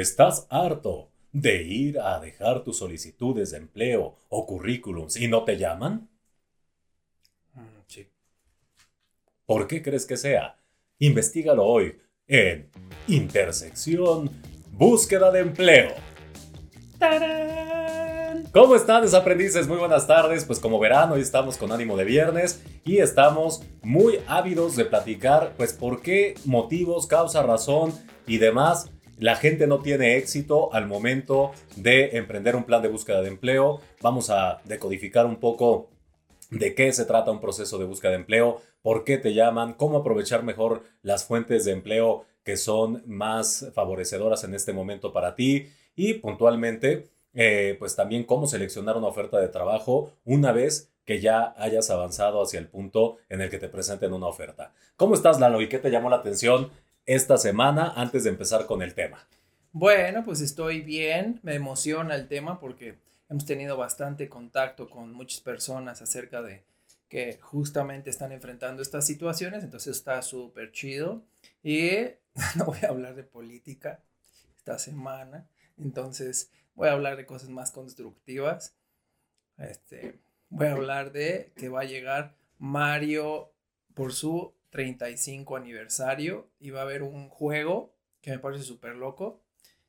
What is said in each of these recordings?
¿Estás harto de ir a dejar tus solicitudes de empleo o currículums y no te llaman? Mm, Sí. ¿Por qué crees que sea? Investígalo hoy en Intersección Búsqueda de Empleo. ¡Tarán! ¿Cómo están, desaprendices? Muy buenas tardes. Pues como verán, hoy estamos con ánimo de viernes y estamos muy ávidos de platicar, pues por qué motivos, causa, razón y demás la gente no tiene éxito al momento de emprender un plan de búsqueda de empleo. Vamos a decodificar un poco de qué se trata un proceso de búsqueda de empleo, por qué te llaman, cómo aprovechar mejor las fuentes de empleo que son más favorecedoras en este momento para ti y puntualmente, eh, pues también cómo seleccionar una oferta de trabajo una vez que ya hayas avanzado hacia el punto en el que te presenten una oferta. ¿Cómo estás, Lalo? ¿Y qué te llamó la atención esta semana antes de empezar con el tema? Bueno, pues estoy bien, me emociona el tema porque hemos tenido bastante contacto con muchas personas acerca de que justamente están enfrentando estas situaciones, entonces está súper chido. Y no voy a hablar de política esta semana, entonces voy a hablar de cosas más constructivas. Este, voy a hablar de que va a llegar Mario por su 35 aniversario y va a haber un juego que me parece súper loco.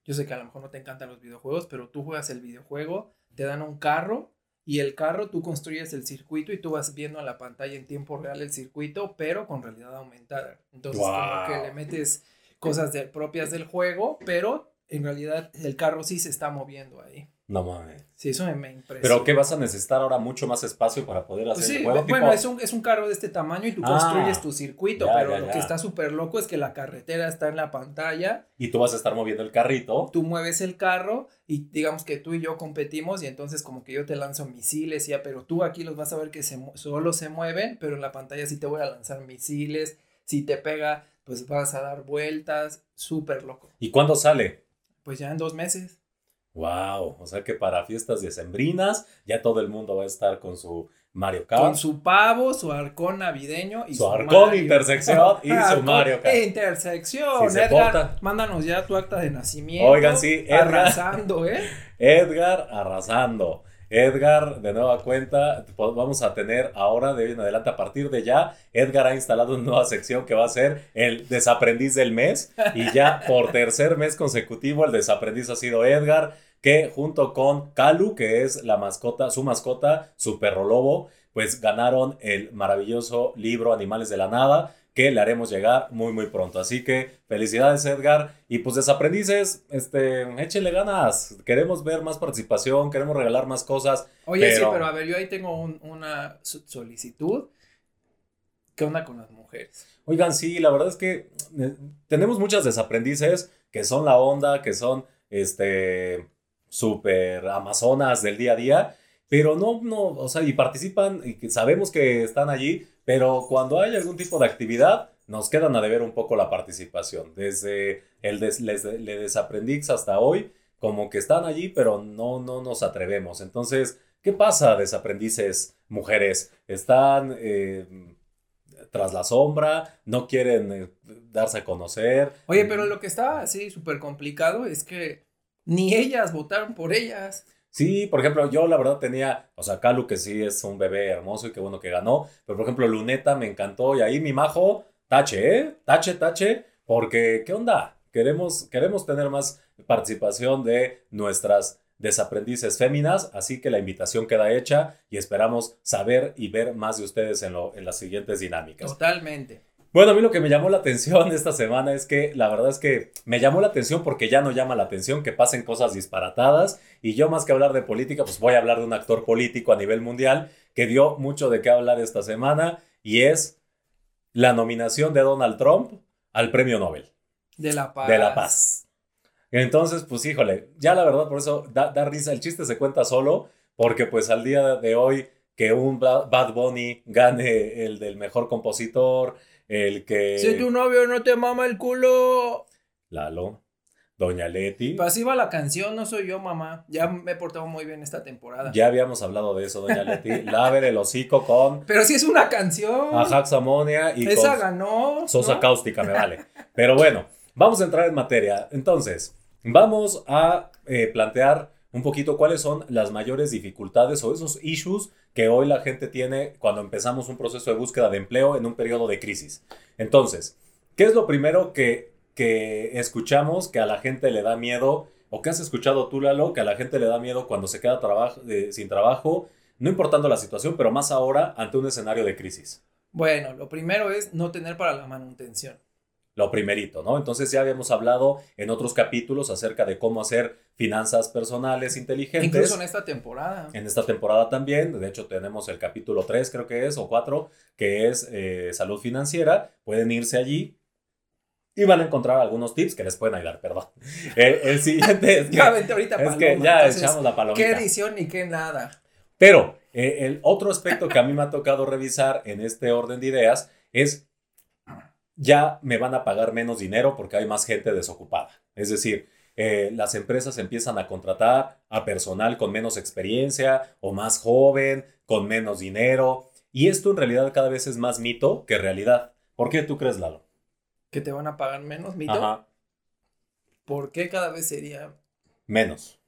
Yo sé que a lo mejor no te encantan los videojuegos, pero tú juegas el videojuego, te dan un carro y el carro tú construyes el circuito y tú vas viendo a la pantalla en tiempo real el circuito, pero con realidad aumentada. Entonces como que le metes cosas de- propias del juego, pero en realidad el carro sí se está moviendo ahí. No mames. Sí, eso me, me impresiona. Pero que vas a necesitar ahora mucho más espacio para poder hacer Pues sí, el juego. bueno, tipo- es, un, es un carro de este tamaño y tú Ah, construyes tu circuito, ya, pero ya, lo ya. que está súper loco es que la carretera está en la pantalla, Y tú vas a estar moviendo el carrito. tú mueves el carro y digamos que tú y yo competimos y entonces como que yo te lanzo misiles, ya, pero tú aquí los vas a ver que se, solo se mueven, pero en la pantalla sí te voy a lanzar misiles, si te pega, pues vas a dar vueltas, súper loco. ¿Y cuándo sale? Pues ya en dos meses. Wow, o sea que para fiestas decembrinas ya todo el mundo va a estar con su Mario Kart, Con su pavo, su arcón navideño y su su arcón Mario. intersección y su Mario Kart. Intersección. Si Edgar, porta. mándanos ya tu acta de nacimiento. Oigan, sí, Edgar. Arrasando, ¿eh? Edgar arrasando. Edgar, de nueva cuenta, vamos a tener ahora de hoy en adelante, a partir de ya, Edgar ha instalado una nueva sección que va a ser el desaprendiz del mes. Y ya por tercer mes consecutivo, el desaprendiz ha sido Edgar, que junto con Kalu, que es la mascota, su mascota, su perro lobo, pues ganaron el maravilloso libro Animales de la Nada, que le haremos llegar muy, muy pronto. Así que felicidades, Edgar. Y pues desaprendices, este, échenle ganas. Queremos ver más participación, queremos regalar más cosas. Oye, sí, Pero- pero a ver, yo ahí tengo un- una so- solicitud. ¿Qué onda con las mujeres? Oigan, sí, la verdad es que eh, tenemos muchas desaprendices que son la onda, que son este super amazonas del día a día, pero no, no, o sea, y participan y que sabemos que están allí, pero cuando hay algún tipo de actividad, nos quedan a deber un poco la participación. Desde el des, les, le desaprendix hasta hoy, como que están allí, pero no, no nos atrevemos. Entonces, ¿qué pasa, desaprendices mujeres? Están eh, tras la sombra, no quieren eh, darse a conocer. Oye, pero lo que está así súper complicado es que ni ellas votaron por ellas. Sí, por ejemplo, yo la verdad tenía, o sea, Calu que sí es un bebé hermoso y qué bueno que ganó, pero por ejemplo, Luneta me encantó y ahí mi majo, tache, ¿eh? Tache, tache, porque ¿qué onda? Queremos, queremos tener más participación de nuestras desaprendices féminas, así que la invitación queda hecha y esperamos saber y ver más de ustedes en, lo, en las siguientes dinámicas. Totalmente. Bueno, a mí lo que me llamó la atención esta semana es que la verdad es que me llamó la atención porque ya no llama la atención que pasen cosas disparatadas y yo más que hablar de política, pues voy a hablar de un actor político a nivel mundial que dio mucho de qué hablar esta semana y es la nominación de Donald Trump al Premio Nobel De la paz. de la paz. Entonces, pues híjole, ya la verdad por eso da, da risa, el chiste se cuenta solo porque pues al día de hoy que un Ba- Bad Bunny gane el del mejor compositor, el que... Si tu novio no te mama el culo. Lalo, Doña Leti. Pasiva la canción, no soy yo, mamá. Ya me he portado muy bien esta temporada. Ya habíamos hablado de eso, Doña Leti. Laver el hocico con Pero si es una canción. Ajax Amonia y Esa con ganó. Sosa ¿no? Cáustica, me vale. Pero bueno, vamos a entrar en materia. Entonces, vamos a eh, plantear un poquito cuáles son las mayores dificultades o esos issues que hoy la gente tiene cuando empezamos un proceso de búsqueda de empleo en un periodo de crisis. Entonces, ¿qué es lo primero que, que escuchamos que a la gente le da miedo? ¿O qué has escuchado tú, Lalo, que a la gente le da miedo cuando se queda trabajo, sin trabajo, no importando la situación, pero más ahora ante un escenario de crisis? Bueno, lo primero es no tener para la manutención lo primerito, ¿no? Entonces ya habíamos hablado en otros capítulos acerca de cómo hacer finanzas personales inteligentes. Incluso en esta temporada. En esta temporada también, de hecho tenemos el capítulo 3 creo que es, o 4, que es eh, salud financiera. Pueden irse allí y van a encontrar algunos tips que les pueden ayudar, perdón. El, siguiente es que, ya, ahorita es que ya echamos la palomita. ¿Qué edición y qué nada? Pero eh, el otro aspecto que a mí me ha tocado revisar en este orden de ideas es ya me van a pagar menos dinero porque hay más gente desocupada. Es decir, eh, las empresas empiezan a contratar a personal con menos experiencia o más joven, con menos dinero. Y esto en realidad cada vez es más mito que realidad. ¿Por qué tú crees, Lalo? ¿Que te van a pagar menos, mito? Ajá. ¿Por qué cada vez sería? Menos.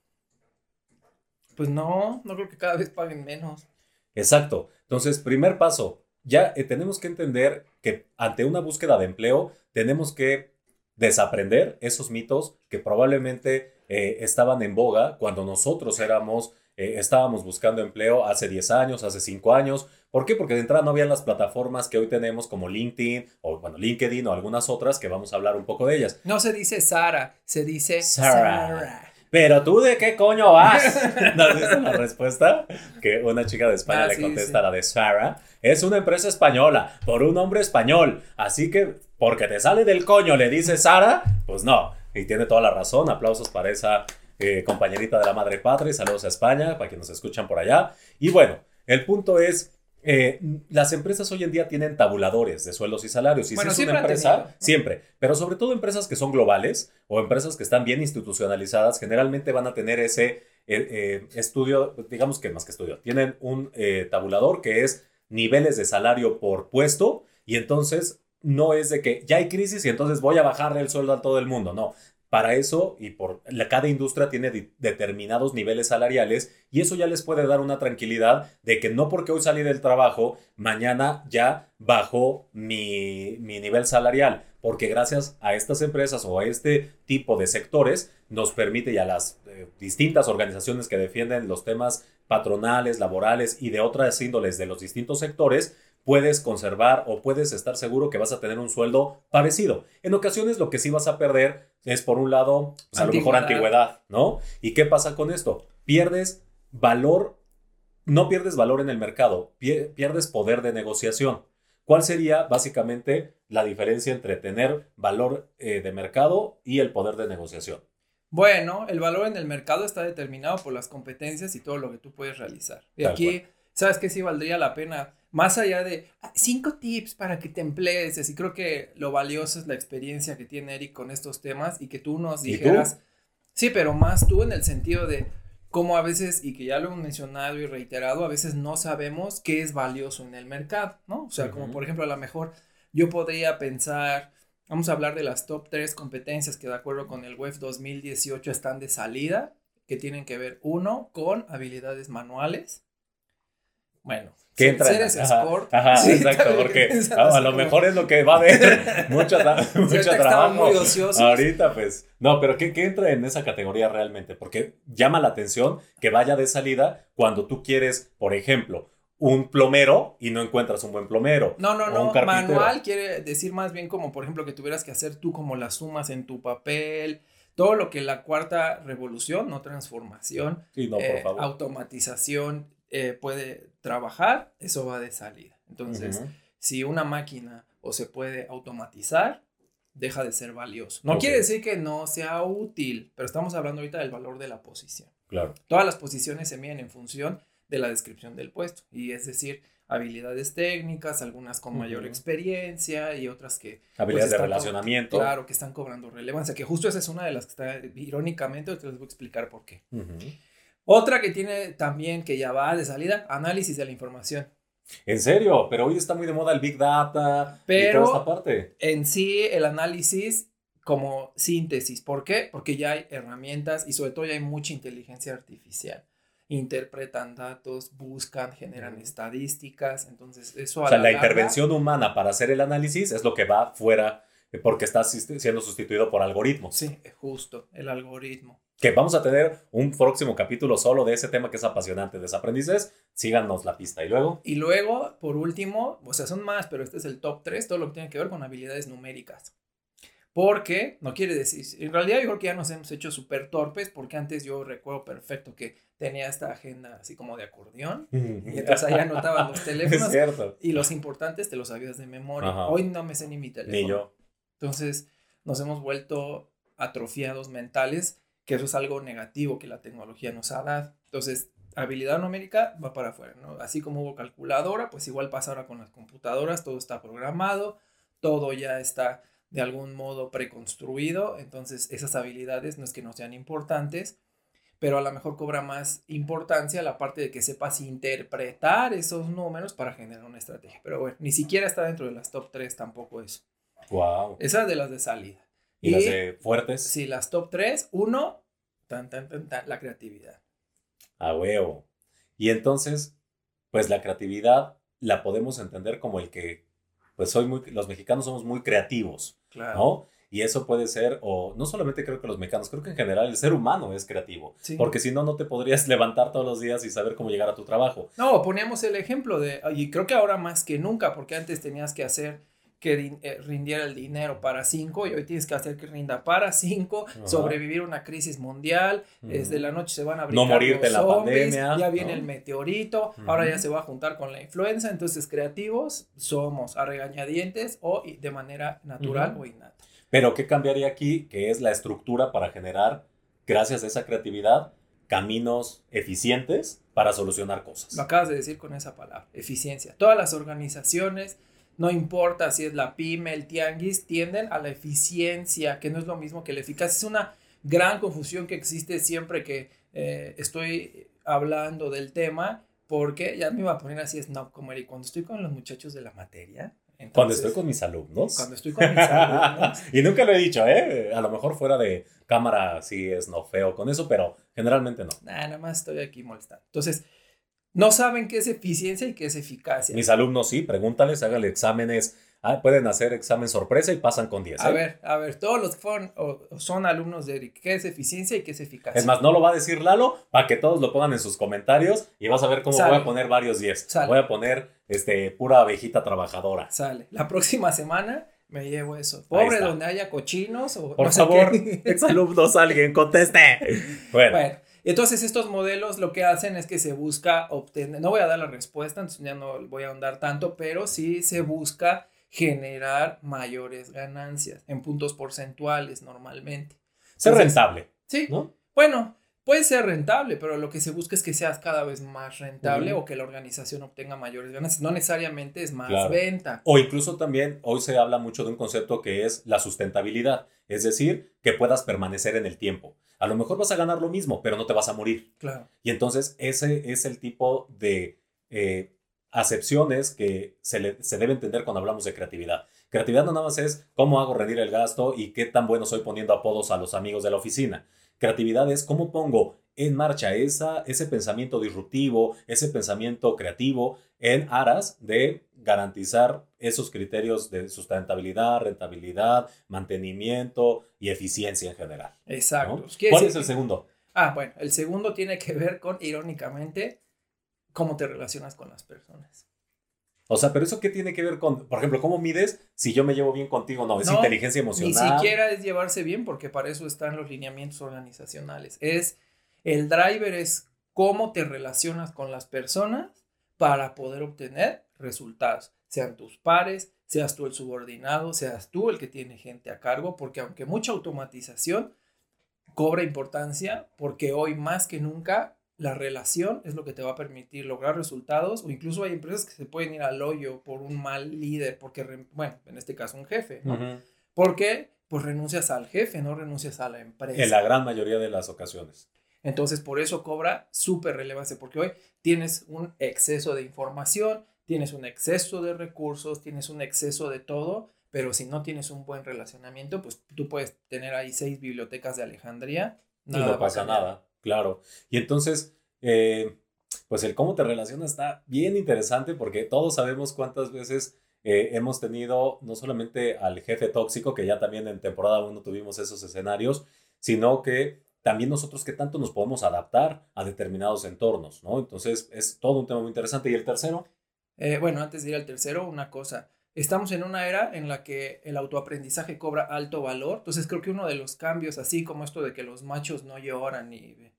Pues no, no creo que cada vez paguen menos. Exacto. Entonces, primer paso, ya eh, tenemos que entender que ante una búsqueda de empleo tenemos que desaprender esos mitos que probablemente eh, estaban en boga cuando nosotros éramos, eh, estábamos buscando empleo hace 10 años, hace 5 años. ¿Por qué? Porque de entrada no habían las plataformas que hoy tenemos como LinkedIn o bueno, LinkedIn o algunas otras que vamos a hablar un poco de ellas. No se dice Sara, se dice Sara. Pero tú de qué coño vas? ¿No has visto la respuesta? Que una chica de España ah, le contesta a la de Sara. Es una empresa española, por un hombre español. Así que, porque te sale del coño, le dice Sara, pues no. Y tiene toda la razón. Aplausos para esa eh, compañerita de la madre patria. Saludos a España, para quienes nos escuchan por allá. Y bueno, el punto es eh, las empresas hoy en día tienen tabuladores de sueldos y salarios. Y si es una empresa, siempre, pero sobre todo empresas que son globales o empresas que están bien institucionalizadas, generalmente van a tener ese eh, eh, estudio, digamos que más que estudio, tienen un tabulador que es niveles de salario por puesto y entonces no es de que ya hay crisis y entonces voy a bajarle el sueldo a todo el mundo, no. Para eso, y por cada industria tiene determinados niveles salariales, y eso ya les puede dar una tranquilidad de que no porque hoy salí del trabajo, mañana ya bajó mi, nivel salarial, porque gracias a estas empresas o a este tipo de sectores nos permite y a las eh, distintas organizaciones que defienden los temas patronales, laborales y de otras índoles de los distintos sectores, puedes conservar o puedes estar seguro que vas a tener un sueldo parecido. En ocasiones lo que sí vas a perder es por un lado, pues, a lo mejor antigüedad, ¿no? ¿Y qué pasa con esto? Pierdes valor, no pierdes valor en el mercado, pierdes poder de negociación. ¿Cuál sería básicamente la diferencia entre tener valor eh, de mercado y el poder de negociación? Bueno, el valor en el mercado está determinado por las competencias y todo lo que tú puedes realizar. Y aquí, ¿sabes qué? Sí valdría la pena más allá de ah, cinco tips para que te emplees, y creo que lo valioso es la experiencia que tiene Eric con estos temas y que tú nos dijeras, sí, pero más tú en el sentido de cómo a veces, y que ya lo hemos mencionado y reiterado, a veces no sabemos qué es valioso en el mercado, ¿no? O sea, como por ejemplo, a lo mejor yo podría pensar, vamos a hablar de las top tres competencias que de acuerdo con el WEF 2018 están de salida, que tienen que ver, uno, con habilidades manuales. Bueno, que entra. Si ajá, exacto, porque a lo mejor es lo que va a haber mucho, mucho trabajo. Muy Ahorita, pues, no, pero ¿qué, ¿qué, entra en esa categoría realmente? Porque llama la atención que vaya de salida cuando tú quieres, por ejemplo, un plomero y no encuentras un buen plomero. No, no, no. Manual quiere decir más bien como, por ejemplo, que tuvieras que hacer tú como las sumas en tu papel. Todo lo que la cuarta revolución, no transformación, sí, no, por eh, favor. automatización, eh, puede trabajar, eso va de salida. Entonces, si una máquina o se puede automatizar, deja de ser valioso. No quiere decir que no sea útil, pero estamos hablando ahorita del valor de la posición. Claro. Todas las posiciones se miden en función de la descripción del puesto, y es decir, habilidades técnicas, algunas con mayor experiencia y otras que... Pues, habilidades de relacionamiento. claro, que están cobrando relevancia, que justo esa es una de las que está, irónicamente, te les voy a explicar por qué. Otra que tiene también, que ya va de salida, análisis de la información. En serio, pero hoy está muy de moda el Big Data pero y toda esta parte. En sí, el análisis como síntesis. ¿Por qué? Porque ya hay herramientas y sobre todo ya hay mucha inteligencia artificial. Interpretan datos, buscan, generan estadísticas. Entonces, eso a O sea, la, intervención humana para hacer el análisis es lo que va fuera eh, porque está siendo sustituido por algoritmos. Sí, justo, el algoritmo. Que vamos a tener un próximo capítulo solo de ese tema que es apasionante, desaprendices. Síganos la pista. Y luego. Y luego, por último, o sea, son más, pero este es el top 3, todo lo que tiene que ver con habilidades numéricas. Porque, no quiere decir, en realidad yo creo que ya nos hemos hecho súper torpes, porque antes yo recuerdo perfecto que tenía esta agenda así como de acordeón, y entonces ahí anotaban los teléfonos, y los importantes te los sabías de memoria. Hoy no me sé ni mi teléfono. Ni yo. Entonces, nos hemos vuelto atrofiados mentales, que eso es algo negativo que la tecnología nos ha dado. Entonces, habilidad numérica va para afuera, ¿no? Así como hubo calculadora, pues igual pasa ahora con las computadoras, todo está programado, todo ya está de algún modo preconstruido, entonces esas habilidades no es que no sean importantes, pero a lo mejor cobra más importancia la parte de que sepas interpretar esos números para generar una estrategia. Pero bueno, ni siquiera está dentro de las top 3 tampoco eso. Wow. Esas de las de salida. ¿Y, las de fuertes? Sí, las top 3. Uno, tan, tan, tan, tan, la creatividad. A huevo. Y entonces, pues la creatividad la podemos entender como el que pues soy muy, los mexicanos somos muy creativos, claro. ¿no? Y eso puede ser, o no solamente creo que los mexicanos, creo que en general el ser humano es creativo. Porque si no, no te podrías levantar todos los días y saber cómo llegar a tu trabajo. No, poníamos el ejemplo de, y creo que ahora más que nunca, porque antes tenías que hacer que eh, rindiera el dinero para cinco y hoy tienes que hacer que rinda para cinco, sobrevivir una crisis mundial, desde la noche se van a abrir no morirte la pandemia, ya viene el meteorito, ahora ya se va a juntar con la influenza, entonces creativos somos a regañadientes o de manera natural o innata. Pero ¿qué cambiaría aquí? Que es la estructura para generar, gracias a esa creatividad, caminos eficientes para solucionar cosas. Lo acabas de decir con esa palabra, eficiencia. Todas las organizaciones, no importa si es la pyme, el tianguis, tienden a la eficiencia, que no es lo mismo que la eficacia. Es una gran confusión que existe siempre que eh, estoy hablando del tema, porque ya me iba a poner así no como y cuando estoy con los muchachos de la materia. cuando estoy con mis alumnos. Cuando estoy con mis alumnos. y nunca lo he dicho, ¿eh? A lo mejor fuera de cámara sí es no feo con eso, pero generalmente no. nada más estoy aquí molestando. Entonces, no saben qué es eficiencia y qué es eficacia. Mis alumnos sí, pregúntales, háganle exámenes. Ah, pueden hacer examen sorpresa y pasan con 10. A ¿eh? ver, a ver, todos los que fueron o, son alumnos de Eric, ¿qué es eficiencia y qué es eficacia? Es más, no lo va a decir Lalo para que todos lo pongan en sus comentarios y vas a ver cómo voy a poner varios 10. Voy a poner este, pura abejita trabajadora. Sale. La próxima semana me llevo eso. Pobre donde haya cochinos o. Por favor, exalumnos, alguien conteste. bueno. Entonces estos modelos lo que hacen es que se busca obtener, no voy a dar la respuesta, entonces ya no voy a ahondar tanto, pero sí se busca generar mayores ganancias en puntos porcentuales normalmente. Ser rentable. Sí. ¿no? Bueno, Puede ser rentable, pero lo que se busca es que seas cada vez más rentable o que la organización obtenga mayores ganancias. No necesariamente es más venta. O incluso también hoy se habla mucho de un concepto que es la sustentabilidad, es decir, que puedas permanecer en el tiempo. A lo mejor vas a ganar lo mismo, pero no te vas a morir. Claro. Y entonces ese es el tipo de eh, acepciones que se, se debe entender cuando hablamos de creatividad. Creatividad no nada más es cómo hago rendir el gasto y qué tan bueno soy poniendo apodos a los amigos de la oficina Creatividad es cómo pongo en marcha esa, ese pensamiento disruptivo, ese pensamiento creativo en aras de garantizar esos criterios de sustentabilidad, rentabilidad, mantenimiento y eficiencia en general. Exacto. ¿Cuál es el segundo? Ah, bueno, el segundo tiene que ver con, irónicamente, cómo te relacionas con las personas. O sea, pero eso qué tiene que ver con, por ejemplo, cómo mides si yo me llevo bien contigo? No, es inteligencia emocional. Ni siquiera es llevarse bien porque para eso están los lineamientos organizacionales. Es el driver es cómo te relacionas con las personas para poder obtener resultados, sean tus pares, seas tú el subordinado, seas tú el que tiene gente a cargo, porque aunque mucha automatización cobra importancia, porque hoy más que nunca la relación es lo que te va a permitir lograr resultados o incluso hay empresas que se pueden ir al hoyo por un mal líder, porque, bueno, en este caso un jefe, ¿no? ¿Por qué? Pues renuncias al jefe, no renuncias a la empresa. En la gran mayoría de las ocasiones. Entonces, por eso cobra súper relevancia, porque hoy tienes un exceso de información, tienes un exceso de recursos, tienes un exceso de todo, pero si no tienes un buen relacionamiento, pues tú puedes tener ahí seis bibliotecas de Alejandría. Nada y no pasa nada, claro. Y entonces, eh, pues el cómo te relacionas está bien interesante porque todos sabemos cuántas veces eh, hemos tenido no solamente al jefe tóxico, que ya también en temporada 1 tuvimos esos escenarios, sino que también nosotros qué tanto nos podemos adaptar a determinados entornos, ¿no? Entonces es todo un tema muy interesante. ¿Y el tercero? Eh, bueno, antes de ir al tercero, una cosa. Estamos en una era en la que el autoaprendizaje cobra alto valor. Entonces creo que uno de los cambios, así como esto de que los machos no lloran y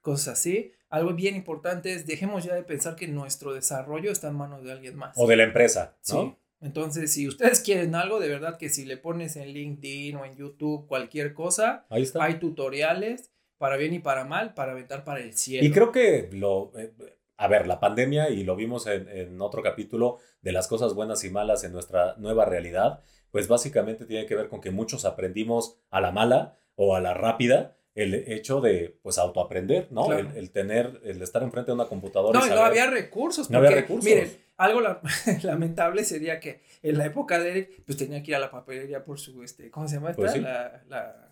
cosas así, algo bien importante es dejemos ya de pensar que nuestro desarrollo está en manos de alguien más. O de la empresa, ¿no? Sí. Entonces, si ustedes quieren algo, de verdad que si le pones en LinkedIn o en YouTube cualquier cosa, hay tutoriales para bien y para mal, para aventar para el cielo. Y creo que lo, eh, a ver, la pandemia, y lo vimos en, otro capítulo de las cosas buenas y malas en nuestra nueva realidad, pues básicamente tiene que ver con que muchos aprendimos a la mala o a la rápida el hecho de pues autoaprender, ¿no? El, tener, el estar enfrente de una computadora. No, y no había recursos. no había recursos. Miren, algo lamentable sería que en la época de Eric, pues tenía que ir a la papelería por su, este, ¿cómo se llama esta? Pues la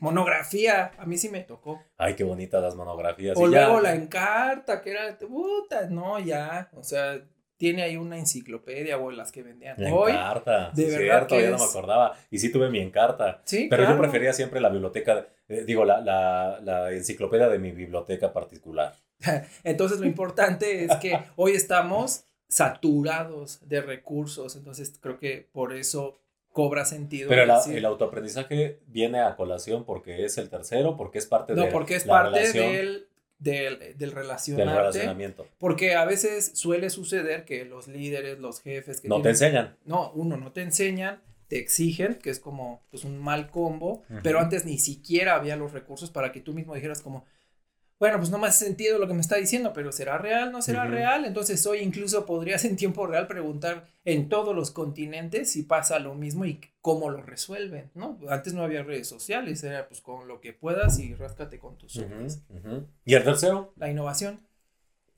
Monografía, a mí sí me tocó. Ay, qué bonitas las monografías. O luego la encarta, que era, puta, no, ya, o sea, tiene ahí una enciclopedia o las que vendían. La encarta, de verdad cierto, ya no me acordaba. Y sí tuve mi encarta. Sí, Pero yo prefería siempre la biblioteca, eh, digo, la, la, la enciclopedia de mi biblioteca particular. Entonces lo importante es que hoy estamos saturados de recursos, entonces creo que por eso cobra sentido. Pero el autoaprendizaje viene a colación porque es el tercero, porque es parte de No, porque es parte del, del, del, relacionamiento. Porque a veces suele suceder que los líderes, los jefes... Que no te enseñan. No, uno, no te enseñan, te exigen, que es como pues, un mal combo, pero antes ni siquiera había los recursos para que tú mismo dijeras como, bueno, pues no me hace sentido lo que me está diciendo, pero ¿será real? ¿No será real? Entonces hoy incluso podrías en tiempo real preguntar en todos los continentes si pasa lo mismo y cómo lo resuelven, ¿no? Antes no había redes sociales, era pues con lo que puedas y ráscate con tus ojos. ¿Y el tercero? La innovación.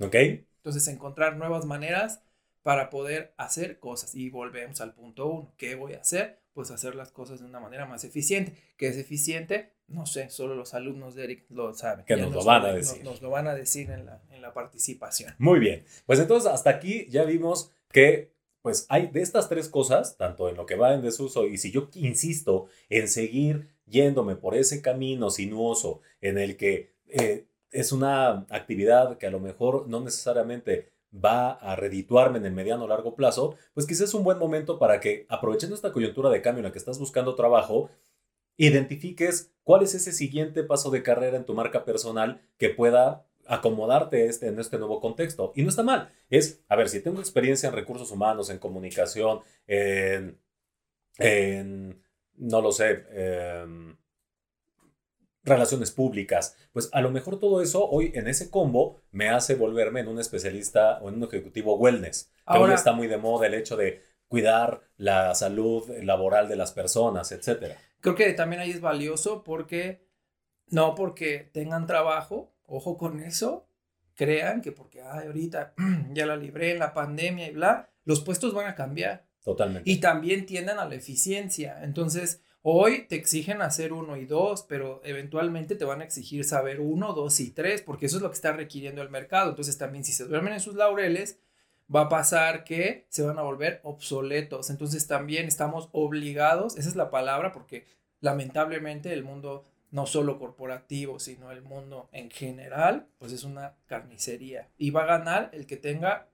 Ok. Entonces encontrar nuevas maneras para poder hacer cosas. Y volvemos al punto uno. ¿Qué voy a hacer? Pues hacer las cosas de una manera más eficiente. ¿Qué es eficiente? No sé, solo los alumnos de Eric lo saben. Que nos, lo van a decir. Nos, lo van a decir en la, en la participación. Muy bien. Pues entonces hasta aquí ya vimos que pues hay de estas tres cosas, tanto en lo que va en desuso y si yo insisto en seguir yéndome por ese camino sinuoso en el que eh, es una actividad que a lo mejor no necesariamente va a redituarme en el mediano o largo plazo, pues quizás es un buen momento para que, aprovechando esta coyuntura de cambio en la que estás buscando trabajo, identifiques cuál es ese siguiente paso de carrera en tu marca personal que pueda acomodarte este, en este nuevo contexto. Y no está mal. Es, a ver, si tengo experiencia en recursos humanos, en comunicación, en, no lo sé, relaciones públicas, pues a lo mejor todo eso hoy en ese combo me hace volverme en un especialista o en un ejecutivo wellness. Ahora está muy de moda el hecho de cuidar la salud laboral de las personas, etcétera. Creo que también ahí es valioso porque, no porque tengan trabajo, ojo con eso, crean que porque ay, ahorita ya la libré en la pandemia y bla, los puestos van a cambiar. Totalmente. Y también tienden a la eficiencia. Entonces, hoy te exigen hacer uno y dos, pero eventualmente te van a exigir saber uno, dos y tres, porque eso es lo que está requiriendo el mercado. Entonces, también si se duermen en sus laureles, va a pasar que se van a volver obsoletos. Entonces también estamos obligados, esa es la palabra, porque lamentablemente el mundo no solo corporativo, sino el mundo en general, pues es una carnicería. Y va a ganar el que tenga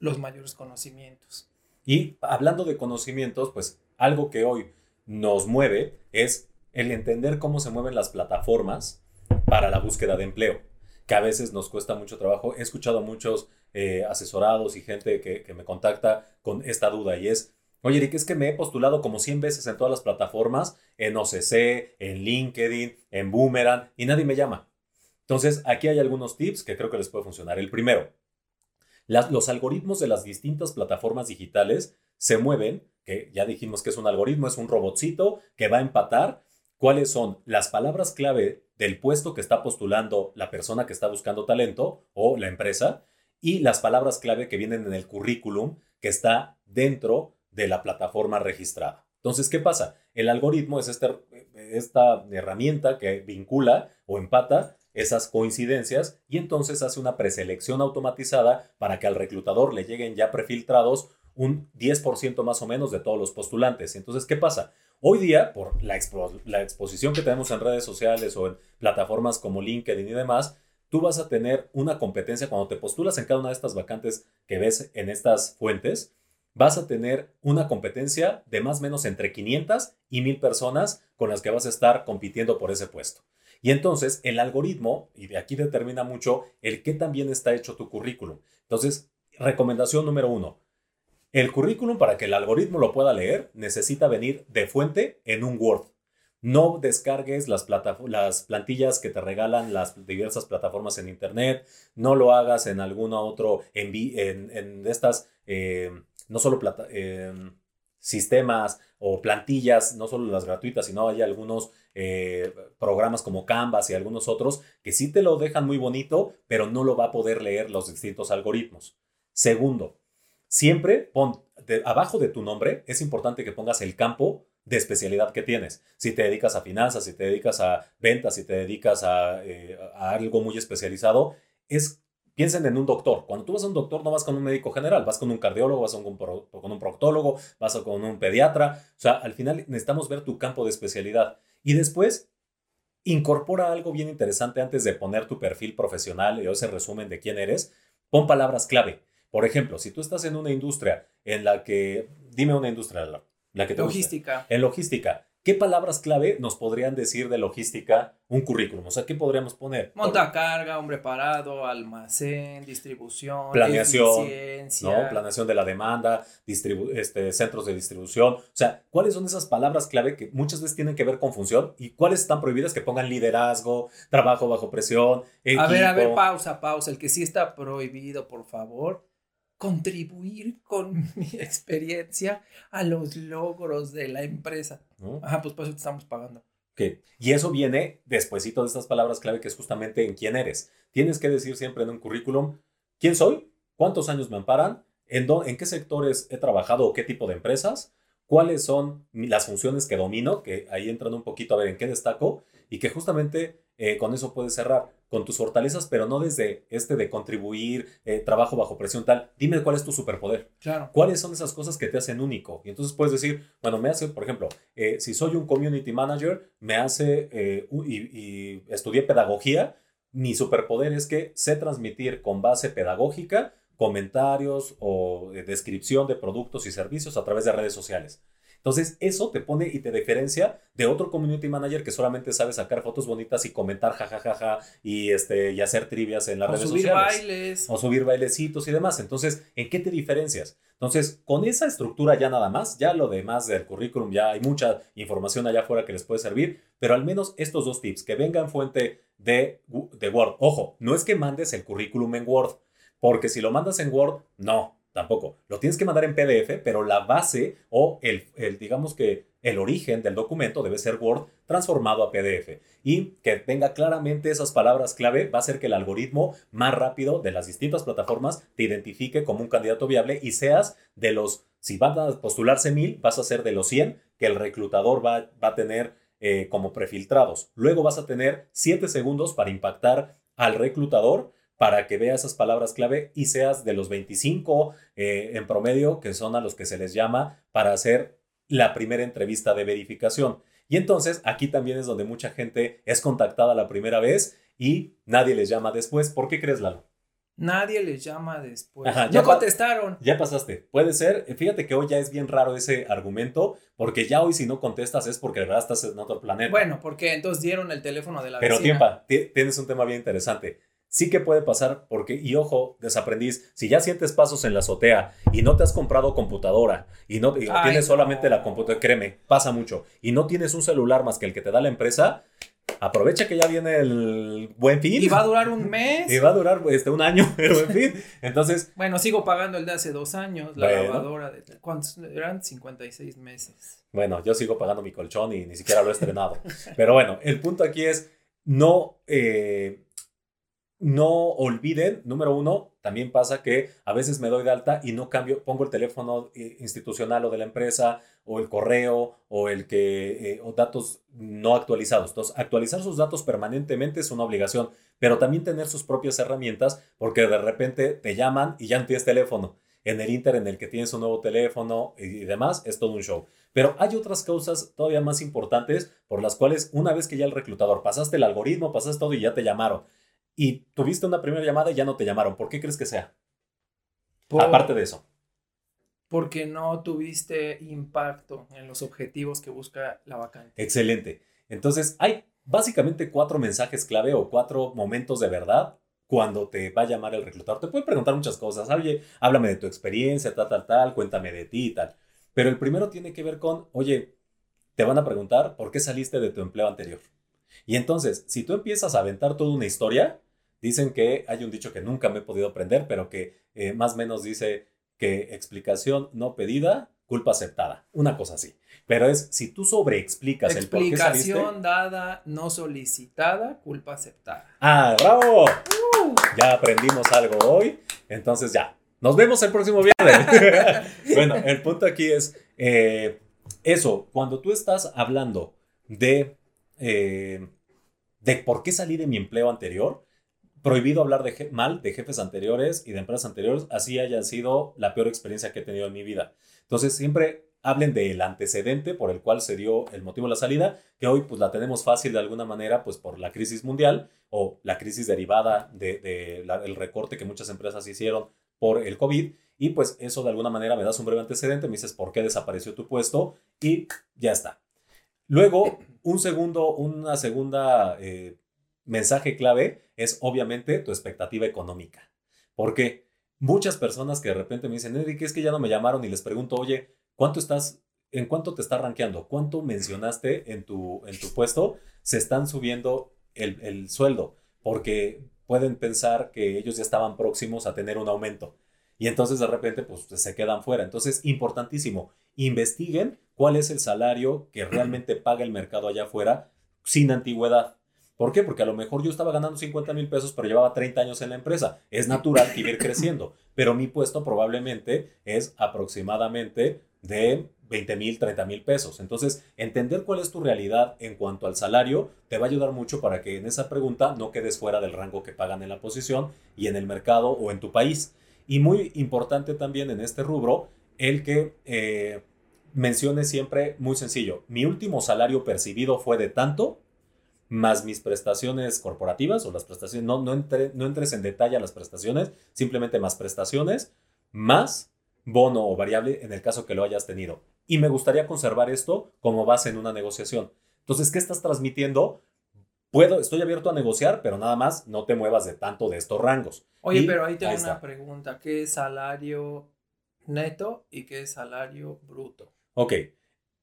los mayores conocimientos. Y hablando de conocimientos, pues algo que hoy nos mueve es el entender cómo se mueven las plataformas para la búsqueda de empleo, que a veces nos cuesta mucho trabajo. He escuchado muchos eh, asesorados y gente que, me contacta con esta duda y es, oye Eric, es que me he postulado como 100 veces en todas las plataformas, en OCC, en LinkedIn, en Boomerang y nadie me llama. Entonces, aquí hay algunos tips que creo que les puede funcionar. El primero, los algoritmos de las distintas plataformas digitales se mueven, que ya dijimos que es un algoritmo, es un robotcito que va a empatar cuáles son las palabras clave del puesto que está postulando la persona que está buscando talento o la empresa y las palabras clave que vienen en el currículum que está dentro de la plataforma registrada. Entonces, ¿qué pasa? El algoritmo es este, esta herramienta que vincula o empata esas coincidencias y entonces hace una preselección automatizada para que al reclutador le lleguen ya prefiltrados un 10% más o menos de todos los postulantes. Entonces, ¿qué pasa? Hoy día, por la, la exposición que tenemos en redes sociales o en plataformas como LinkedIn y demás, tú vas a tener una competencia cuando te postulas en cada una de estas vacantes que ves en estas fuentes, vas a tener una competencia de más o menos entre 500 y 1000 personas con las que vas a estar compitiendo por ese puesto. Y entonces el algoritmo, y de aquí determina mucho el qué también está hecho tu currículum. Entonces, recomendación número uno, el currículum para que el algoritmo lo pueda leer necesita venir de fuente en un Word. No descargues las, las plantillas que te regalan las diversas plataformas en Internet. No lo hagas en alguna otro, en, en, estas, eh, no solo plata, eh, sistemas o plantillas, no solo las gratuitas, sino hay algunos eh, programas como Canvas y algunos otros que sí te lo dejan muy bonito, pero no lo va a poder leer los distintos algoritmos. Segundo, siempre pon abajo de tu nombre, es importante que pongas el campo de especialidad que tienes. Si te dedicas a finanzas, si te dedicas a ventas, si te dedicas a, eh, a algo muy especializado, es Piensen en un doctor. Cuando tú vas a un doctor, no vas con un médico general, vas con un cardiólogo, vas con un, con un proctólogo, vas con un pediatra. O sea, al final necesitamos ver tu campo de especialidad. Y después, incorpora algo bien interesante antes de poner tu perfil profesional o ese resumen de quién eres. Pon palabras clave. Por ejemplo, si tú estás en una industria en la que, dime una industria, la que te Logística. En logística. ¿Qué palabras clave nos podrían decir de logística un currículum? O sea, ¿qué podríamos poner? Montacarga, hombre parado, almacén, distribución, planeación, ¿no? planeación de la demanda, este, centros de distribución. O sea, ¿cuáles son esas palabras clave que muchas veces tienen que ver con función y cuáles están prohibidas que pongan liderazgo, trabajo bajo presión? A ver, a ver, pausa, pausa. El que sí está prohibido, por favor contribuir con mi experiencia a los logros de la empresa. Ajá, pues por eso te estamos pagando. Y eso viene despuesito de estas palabras clave que es justamente en quién eres. Tienes que decir siempre en un currículum quién soy, cuántos años me amparan, en, en qué sectores he trabajado o qué tipo de empresas, cuáles son las funciones que domino, que ahí entran un poquito a ver en qué destaco y que justamente eh, con eso puedes cerrar con tus fortalezas, pero no desde este de contribuir, eh, trabajo bajo presión tal. Dime cuál es tu superpoder. Claro. ¿Cuáles son esas cosas que te hacen único? Y entonces puedes decir, bueno, me hace, por ejemplo, eh, si soy un community manager, me hace, y, y estudié pedagogía, mi superpoder es que sé transmitir con base pedagógica comentarios o descripción de productos y servicios a través de redes sociales. Entonces, eso te pone y te diferencia de otro community manager que solamente sabe sacar fotos bonitas y comentar jajajaja y, este, y hacer trivias en las redes sociales. O subir bailes. O subir bailecitos y demás. Entonces, ¿en qué te diferencias? Entonces, con esa estructura ya nada más, ya lo demás del currículum, ya hay mucha información allá afuera que les puede servir, pero al menos estos dos tips, que vengan fuente de, de Word. Ojo, no es que mandes el currículum en Word, porque si lo mandas en Word, no, tampoco. Lo tienes que mandar en PDF, pero la base o el, digamos que el origen del documento debe ser Word transformado a PDF. Y que tenga claramente esas palabras clave va a hacer que el algoritmo más rápido de las distintas plataformas te identifique como un candidato viable y seas de los, si van a postularse mil, vas a ser de los 100 que el reclutador va, va a tener eh, como prefiltrados. Luego vas a tener 7 segundos para impactar al reclutador para que veas esas palabras clave y seas de los 25 eh, en promedio, que son a los que se les llama para hacer la primera entrevista de verificación. Y entonces aquí también es donde mucha gente es contactada la primera vez y nadie les llama después. ¿Por qué crees, Lalo? Nadie les llama después. ya contestaron. Ya pasaste. Puede ser. Fíjate que hoy ya es bien raro ese argumento, porque ya hoy si no contestas es porque de verdad estás en otro planeta. Bueno, porque entonces dieron el teléfono de la Pero tiempo, tienes un tema bien interesante sí que puede pasar porque, y ojo, desaprendiz, si ya sientes pasos en la azotea y no te has comprado computadora y no tienes solamente la computadora, créeme, pasa mucho, y no tienes un celular más que el que te da la empresa, aprovecha que ya viene el buen fin. Y va a durar un mes. Y va a durar este, un año el buen fin. Entonces. bueno, sigo pagando el de hace dos años, la lavadora de. ¿Cuántos eran? 56 meses. Bueno, yo sigo pagando mi colchón y ni siquiera lo he estrenado. Pero bueno, el punto aquí es no. Eh, no olviden, número uno, también pasa que a veces me doy de alta y no cambio, pongo el teléfono eh, institucional o de la empresa o el correo o el que, eh, o datos no actualizados. Entonces, actualizar sus datos permanentemente es una obligación, pero también tener sus propias herramientas porque de repente te llaman y ya no tienes teléfono. En el Inter en el que tienes un nuevo teléfono y demás, es todo un show. Pero hay otras causas todavía más importantes por las cuales una vez que ya el reclutador pasaste el algoritmo, pasaste todo y ya te llamaron y tuviste una primera llamada y ya no te llamaron. ¿Por qué crees que sea? Aparte de eso. Porque no tuviste impacto en los objetivos que busca la vacante. Excelente. Entonces, hay básicamente cuatro mensajes clave o cuatro momentos de verdad cuando te va a llamar el reclutador. Te puede preguntar muchas cosas. Oye, háblame de tu experiencia, tal, tal, tal, cuéntame de ti y tal. Pero el primero tiene que ver con, oye, te van a preguntar por qué saliste de tu empleo anterior. Y entonces, si tú empiezas a aventar toda una historia, dicen que hay un dicho que nunca me he podido aprender, pero que eh, más o menos dice que explicación no pedida, culpa aceptada. Una cosa así. Pero es, si tú sobreexplicas el por qué Explicación dada no solicitada, culpa aceptada. ¡Ah, bravo! Uh. Ya aprendimos algo hoy. Entonces ya, nos vemos el próximo viernes. bueno, el punto aquí es eh, eso, cuando tú estás hablando de eh, de por qué salí de mi empleo anterior. Prohibido hablar de mal de jefes anteriores y de empresas anteriores, así haya sido la peor experiencia que he tenido en mi vida. Entonces, siempre hablen del antecedente por el cual se dio el motivo de la salida, que hoy pues la tenemos fácil de alguna manera pues por la crisis mundial o la crisis derivada del de, recorte que muchas empresas hicieron por el COVID y pues eso de alguna manera me das un breve antecedente, me dices por qué desapareció tu puesto y ya está. Luego, un segundo, una segunda eh, mensaje clave es obviamente tu expectativa económica. Porque muchas personas que de repente me dicen, Enrique, es que ya no me llamaron y les pregunto, oye, ¿cuánto estás, en cuánto te está rankeando? ¿Cuánto mencionaste en tu, en tu puesto? Se están subiendo el, el sueldo porque pueden pensar que ellos ya estaban próximos a tener un aumento y entonces de repente pues se quedan fuera. Entonces, importantísimo, investiguen cuál es el salario que realmente paga el mercado allá afuera sin antigüedad. ¿Por qué? Porque a lo mejor yo estaba ganando 50 mil pesos, pero llevaba 30 años en la empresa. Es natural que ir creciendo, pero mi puesto probablemente es aproximadamente de 20 mil, 30 mil pesos. Entonces, entender cuál es tu realidad en cuanto al salario te va a ayudar mucho para que en esa pregunta no quedes fuera del rango que pagan en la posición y en el mercado o en tu país. Y muy importante también en este rubro, el que eh, mencione siempre muy sencillo, mi último salario percibido fue de tanto, más mis prestaciones corporativas o las prestaciones, no, no, no entres en detalle a las prestaciones, simplemente más prestaciones, más bono o variable en el caso que lo hayas tenido. Y me gustaría conservar esto como base en una negociación. Entonces, ¿qué estás transmitiendo? Puedo, estoy abierto a negociar, pero nada más no te muevas de tanto de estos rangos. Oye, pero ahí tengo una pregunta. ¿Qué es salario neto y qué es salario bruto? Ok,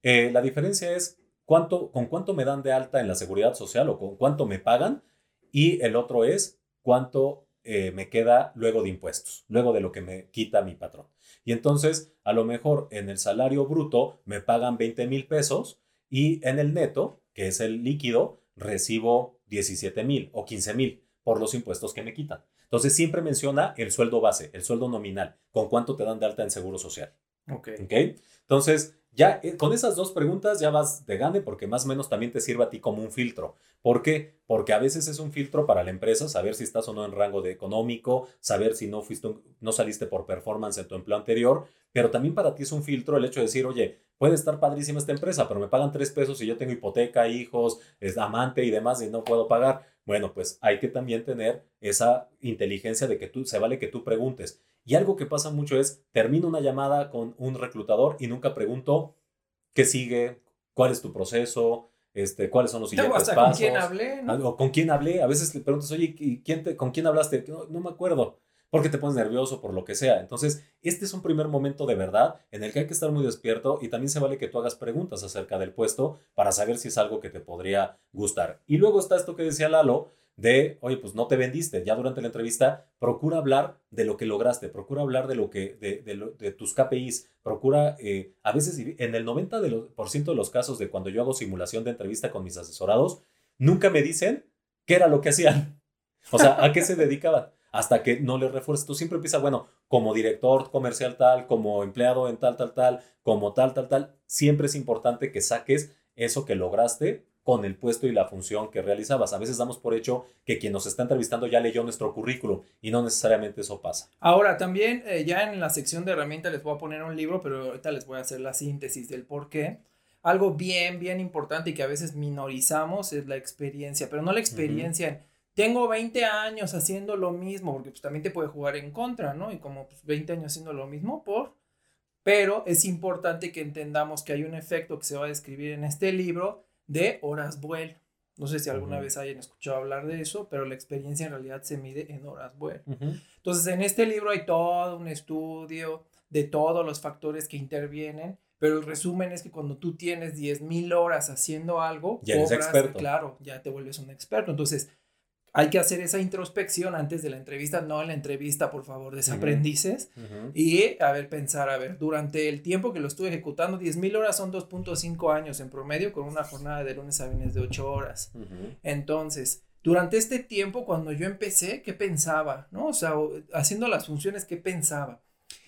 eh, la diferencia es cuánto, con cuánto me dan de alta en la seguridad social o con cuánto me pagan y el otro es cuánto eh, me queda luego de impuestos, luego de lo que me quita mi patrón. Y entonces, a lo mejor en el salario bruto me pagan 20 mil pesos y en el neto, que es el líquido, recibo 17 mil o 15 mil por los impuestos que me quitan. Entonces, siempre menciona el sueldo base, el sueldo nominal, con cuánto te dan de alta en seguro social. Ok. ¿Ok? Entonces, ya eh, con esas dos preguntas ya vas de gane porque más o menos también te sirve a ti como un filtro. ¿Por qué? Porque a veces es un filtro para la empresa saber si estás o no en rango de económico, saber si no fuiste no saliste por performance en tu empleo anterior, pero también para ti es un filtro el hecho de decir, oye, puede estar padrísima esta empresa, pero me pagan tres pesos y yo tengo hipoteca, hijos, es amante y demás y no puedo pagar. Bueno, pues hay que también tener esa inteligencia de que tú, se vale que tú preguntes. Y algo que pasa mucho es, termino una llamada con un reclutador y nunca pregunto qué sigue, cuál es tu proceso, este, cuáles son los siguientes pasos. ¿Con quién hablé? O con quién hablé. A veces le preguntas, oye, ¿quién te, ¿con quién hablaste? No, me acuerdo. Porque te pones nervioso por lo que sea. Entonces, este es un primer momento de verdad en el que hay que estar muy despierto y también se vale que tú hagas preguntas acerca del puesto para saber si es algo que te podría gustar. Y luego está esto que decía Lalo, de, oye, pues no te vendiste. Ya durante la entrevista, procura hablar de lo que lograste, procura hablar de lo que, de, de, tus KPIs, procura, eh, a veces en el 90% de los, por ciento de los casos de cuando yo hago simulación de entrevista con mis asesorados, nunca me dicen qué era lo que hacían. O sea, ¿a qué se dedicaban? Hasta que no le refuerces. Tú siempre empieza, bueno, como director comercial tal, como empleado en tal, tal, tal, como tal, tal, tal. Siempre es importante que saques eso que lograste con el puesto y la función que realizabas. A veces damos por hecho que quien nos está entrevistando ya leyó nuestro currículum y no necesariamente eso pasa. Ahora, también eh, ya en la sección de herramientas les voy a poner un libro, pero ahorita les voy a hacer la síntesis del por qué. Algo bien, bien importante y que a veces minorizamos es la experiencia, pero no la experiencia en tengo 20 años haciendo lo mismo, porque pues también te puede jugar en contra, ¿no? Y como pues, 20 años haciendo lo mismo, por... Pero es importante que entendamos que hay un efecto que se va a describir en este libro de horas vuelo. No sé si alguna vez hayan escuchado hablar de eso, pero la experiencia en realidad se mide en horas vuelo. Entonces, en este libro hay todo un estudio de todos los factores que intervienen, pero el resumen es que cuando tú tienes 10.000 horas haciendo algo, ya eres experto. Claro, ya te vuelves un experto. Entonces, hay que hacer esa introspección antes de la entrevista, no en la entrevista, por favor, desaprendices. Y, a ver, pensar, a ver, durante el tiempo que lo estuve ejecutando, 10 mil horas son 2.5 años en promedio con una jornada de lunes a viernes de 8 horas. Entonces, durante este tiempo, cuando yo empecé, ¿qué pensaba? ¿No? O sea, haciendo las funciones, ¿qué pensaba?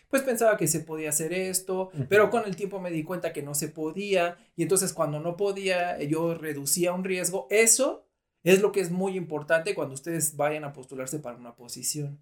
Pues pensaba que se podía hacer esto, pero con el tiempo me di cuenta que no se podía y entonces cuando no podía yo reducía un riesgo. Eso es lo que es muy importante cuando ustedes vayan a postularse para una posición,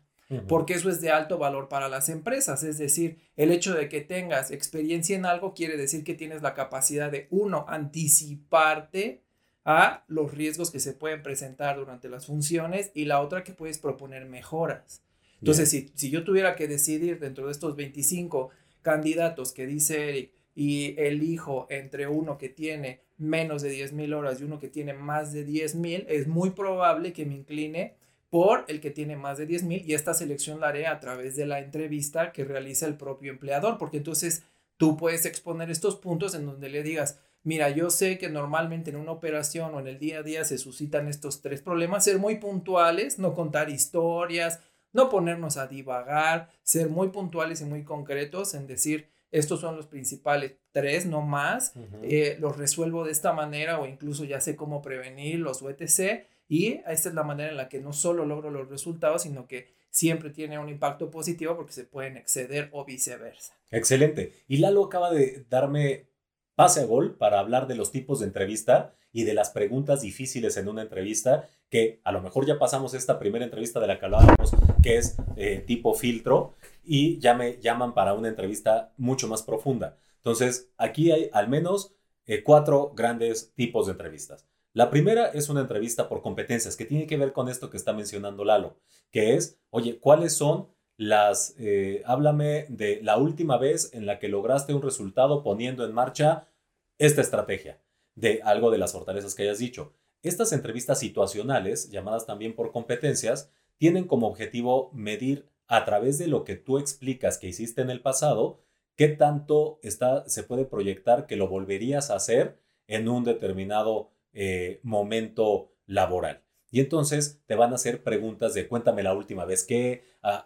porque eso es de alto valor para las empresas. Es decir, el hecho de que tengas experiencia en algo quiere decir que tienes la capacidad de, uno, anticiparte a los riesgos que se pueden presentar durante las funciones y la otra que puedes proponer mejoras. Entonces, si, si yo tuviera que decidir dentro de estos 25 candidatos que dice Eric, y elijo entre uno que tiene menos de 10 mil horas y uno que tiene más de 10 mil, es muy probable que me incline por el que tiene más de 10 mil y esta selección la haré a través de la entrevista que realiza el propio empleador, porque entonces tú puedes exponer estos puntos en donde le digas, mira, yo sé que normalmente en una operación o en el día a día se suscitan estos tres problemas, ser muy puntuales, no contar historias, no ponernos a divagar, ser muy puntuales y muy concretos en decir, estos son los principales tres, no más. Eh, los resuelvo de esta manera o incluso ya sé cómo prevenirlos o etc. Y esta es la manera en la que no solo logro los resultados, sino que siempre tiene un impacto positivo porque se pueden exceder o viceversa. Excelente. Y Lalo acaba de darme pase a gol para hablar de los tipos de entrevista y de las preguntas difíciles en una entrevista, que a lo mejor ya pasamos esta primera entrevista de la que hablábamos, que es eh, tipo filtro, y ya me llaman para una entrevista mucho más profunda. Entonces, aquí hay al menos eh, cuatro grandes tipos de entrevistas. La primera es una entrevista por competencias, que tiene que ver con esto que está mencionando Lalo, que es, oye, ¿cuáles son las, eh, háblame de la última vez en la que lograste un resultado poniendo en marcha esta estrategia, de algo de las fortalezas que hayas dicho. Estas entrevistas situacionales, llamadas también por competencias, tienen como objetivo medir a través de lo que tú explicas que hiciste en el pasado, qué tanto está, se puede proyectar que lo volverías a hacer en un determinado eh, momento laboral. Y entonces te van a hacer preguntas de cuéntame la última vez que, ah,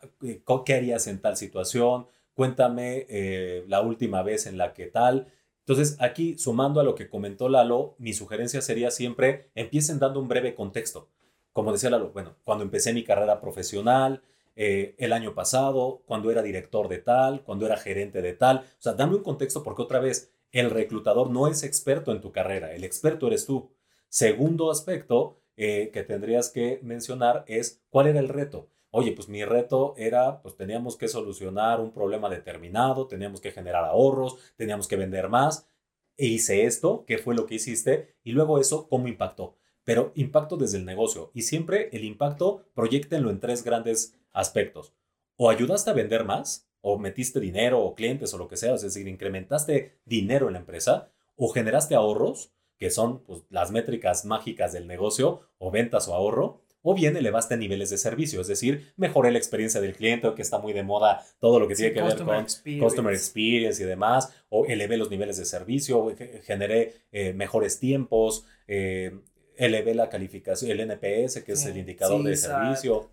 qué harías en tal situación, cuéntame eh, la última vez en la que tal. Entonces aquí, sumando a lo que comentó Lalo, mi sugerencia sería siempre empiecen dando un breve contexto. Como decía Lalo, bueno, cuando empecé mi carrera profesional, eh, el año pasado, cuando era director de tal, cuando era gerente de tal. O sea, dame un contexto porque otra vez, el reclutador no es experto en tu carrera, el experto eres tú. Segundo aspecto eh, que tendrías que mencionar es cuál era el reto. Oye, pues mi reto era, pues teníamos que solucionar un problema determinado, teníamos que generar ahorros, teníamos que vender más. E hice esto, ¿qué fue lo que hiciste? Y luego eso, ¿cómo impactó? Pero impacto desde el negocio. Y siempre el impacto, proyectenlo en tres grandes aspectos. O ayudaste a vender más, o metiste dinero o clientes o lo que sea, es decir, incrementaste dinero en la empresa, o generaste ahorros, que son pues, las métricas mágicas del negocio, o ventas o ahorro, o bien elevaste niveles de servicio, es decir, mejoré la experiencia del cliente, que está muy de moda todo lo que tiene que ver con customer experience y demás, o elevé los niveles de servicio, generé eh, mejores tiempos, eh, elevé la calificación, el NPS, que es el indicador de servicio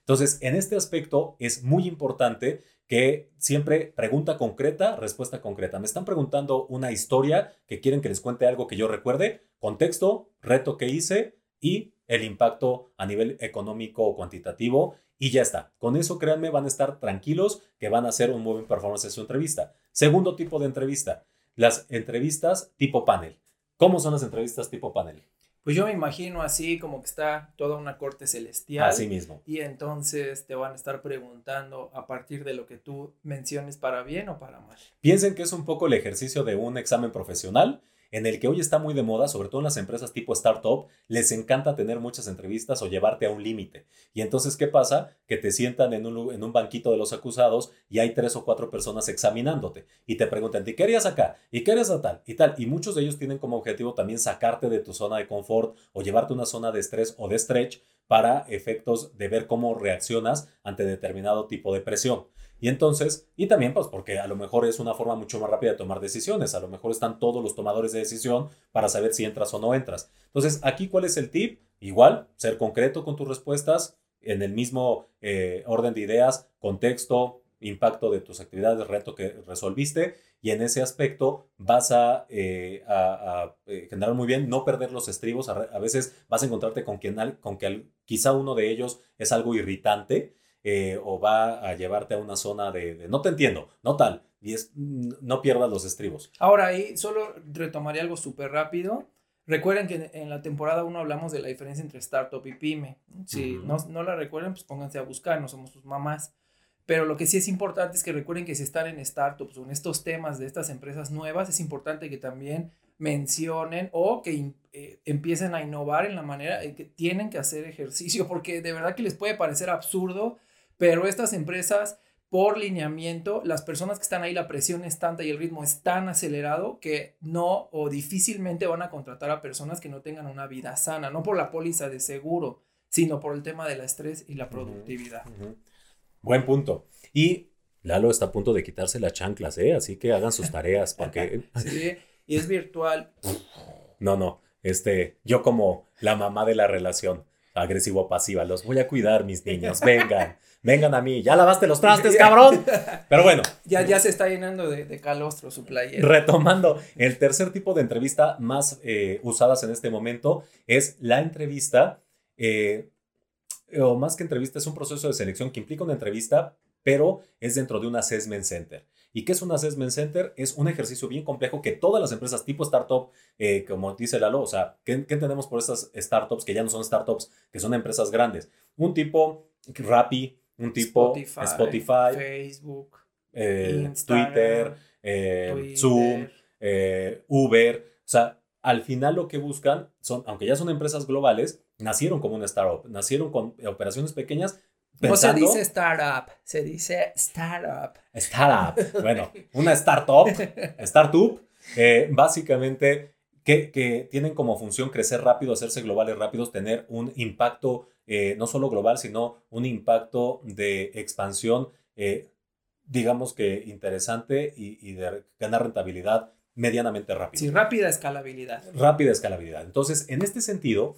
Entonces, en este aspecto es muy importante que siempre pregunta concreta, respuesta concreta. Me están preguntando una historia que quieren que les cuente algo que yo recuerde, contexto, reto que hice y el impacto a nivel económico o cuantitativo y ya está. Con eso, créanme, van a estar tranquilos que van a hacer un buen performance en su entrevista. Segundo tipo de entrevista, las entrevistas tipo panel. ¿Cómo son las entrevistas tipo panel? Pues yo me imagino así como que está toda una corte celestial. Así mismo. Y entonces te van a estar preguntando a partir de lo que tú menciones para bien o para mal. Piensen que es un poco el ejercicio de un examen profesional en el que hoy está muy de moda, sobre todo en las empresas tipo startup, les encanta tener muchas entrevistas o llevarte a un límite. Y entonces, ¿qué pasa? Que te sientan en un, banquito de los acusados y hay tres o cuatro personas examinándote y te preguntan, ¿y qué harías acá? ¿Y qué harías a tal? Y tal. Y muchos de ellos tienen como objetivo también sacarte de tu zona de confort o llevarte a una zona de estrés o de stretch para efectos de ver cómo reaccionas ante determinado tipo de presión. Y entonces, y también pues porque a lo mejor es una forma mucho más rápida de tomar decisiones, a lo mejor están todos los tomadores de decisión para saber si entras o no entras. Entonces, aquí, ¿cuál es el tip? Igual, ser concreto con tus respuestas, en el mismo eh, orden de ideas, contexto, impacto de tus actividades, reto que resolviste, y en ese aspecto vas a, eh, eh, generar muy bien, no perder los estribos, a, veces vas a encontrarte con, quien, con que quizá uno de ellos es algo irritante, eh, o va a llevarte a una zona de, no te entiendo, no tal, y es, no pierdas los estribos. Ahora ahí solo retomaría algo súper rápido. Recuerden que en la temporada 1 hablamos de la diferencia entre startup y pyme. Si no, no, la recuerden, pues pónganse a buscar, no somos sus mamás. Pero lo que sí es importante es que recuerden que si están en startups o en estos temas de estas empresas nuevas, es importante que también mencionen o que eh, empiecen a innovar en la manera en que tienen que hacer ejercicio, porque de verdad que les puede parecer absurdo pero estas empresas, por lineamiento, las personas que están ahí, la presión es tanta y el ritmo es tan acelerado que no o difícilmente van a contratar a personas que no tengan una vida sana, no por la póliza de seguro, sino por el tema del estrés y la productividad. Buen punto. Y Lalo está a punto de quitarse las chanclas, ¿eh? Así que hagan sus tareas porque... sí, y es virtual. No, no. Este, yo como la mamá de la relación agresivo-pasiva, los voy a cuidar, mis niños, vengan vengan a mí, ya lavaste los trastes, cabrón. Pero bueno. Ya, ya se está llenando de, calostro su playera. Retomando, el tercer tipo de entrevista más eh, usadas en este momento es la entrevista, eh, o más que entrevista, es un proceso de selección que implica una entrevista, pero es dentro de un assessment center. ¿Y qué es un assessment center? Es un ejercicio bien complejo que todas las empresas tipo startup, eh, como dice Lalo, o sea, ¿qué, ¿qué, entendemos por estas startups que ya no son startups, que son empresas grandes? Un tipo Rappi, un tipo Spotify, Facebook, eh, Twitter, eh, Zoom, eh, Uber. O sea, al final lo que buscan son, aunque ya son empresas globales, nacieron como una startup, nacieron con operaciones pequeñas. Pensando, no se dice startup, se dice startup. Startup. Bueno, una startup, startup, básicamente que, que, tienen como función crecer rápido, hacerse globales rápidos, tener un impacto eh, no solo global, sino un impacto de expansión, eh, digamos que interesante y, de ganar rentabilidad medianamente rápido. Sí, rápida escalabilidad. Rápida escalabilidad. Entonces, en este sentido,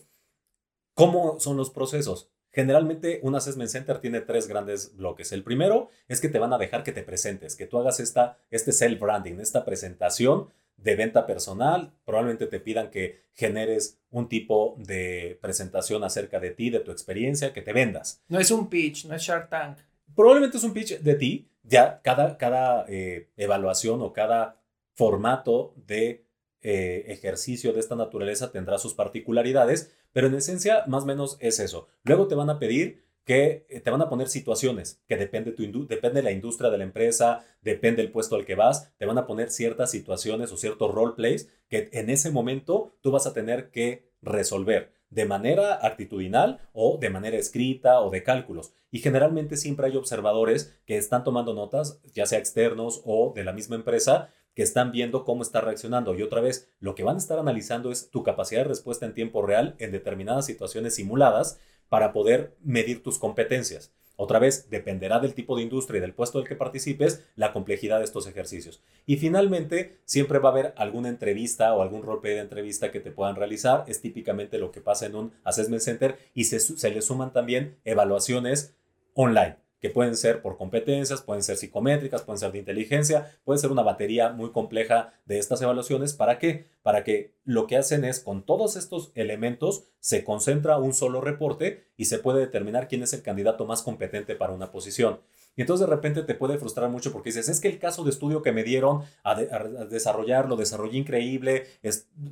¿cómo son los procesos? Generalmente un assessment center tiene tres grandes bloques. El primero es que te van a dejar que te presentes, que tú hagas esta, este self-branding, esta presentación de venta personal, probablemente te pidan que generes un tipo de presentación acerca de ti, de tu experiencia, que te vendas. No es un pitch, no es Shark Tank. Probablemente es un pitch de ti, ya cada, cada eh, evaluación o cada formato de eh, ejercicio de esta naturaleza tendrá sus particularidades, pero en esencia más o menos es eso. Luego te van a pedir que eh, te van a poner situaciones que depende, tu depende de la industria de la empresa, depende del puesto al que vas, te van a poner ciertas situaciones o ciertos role plays que en ese momento tú vas a tener que resolver de manera actitudinal o de manera escrita o de cálculos. Y generalmente siempre hay observadores que están tomando notas, ya sea externos o de la misma empresa, que están viendo cómo está reaccionando. Y otra vez, lo que van a estar analizando es tu capacidad de respuesta en tiempo real en determinadas situaciones simuladas para poder medir tus competencias. Otra vez, dependerá del tipo de industria y del puesto del que participes, la complejidad de estos ejercicios. Y finalmente, siempre va a haber alguna entrevista o algún roleplay de entrevista que te puedan realizar. Es típicamente lo que pasa en un assessment center y se, se le suman también evaluaciones online. Que pueden ser por competencias, pueden ser psicométricas, pueden ser de inteligencia, puede ser una batería muy compleja de estas evaluaciones. ¿Para qué? Para que lo que hacen es, con todos estos elementos, se concentra un solo reporte y se puede determinar quién es el candidato más competente para una posición. Y entonces de repente te puede frustrar mucho porque dices, es que el caso de estudio que me dieron a, desarrollar, lo desarrollé increíble,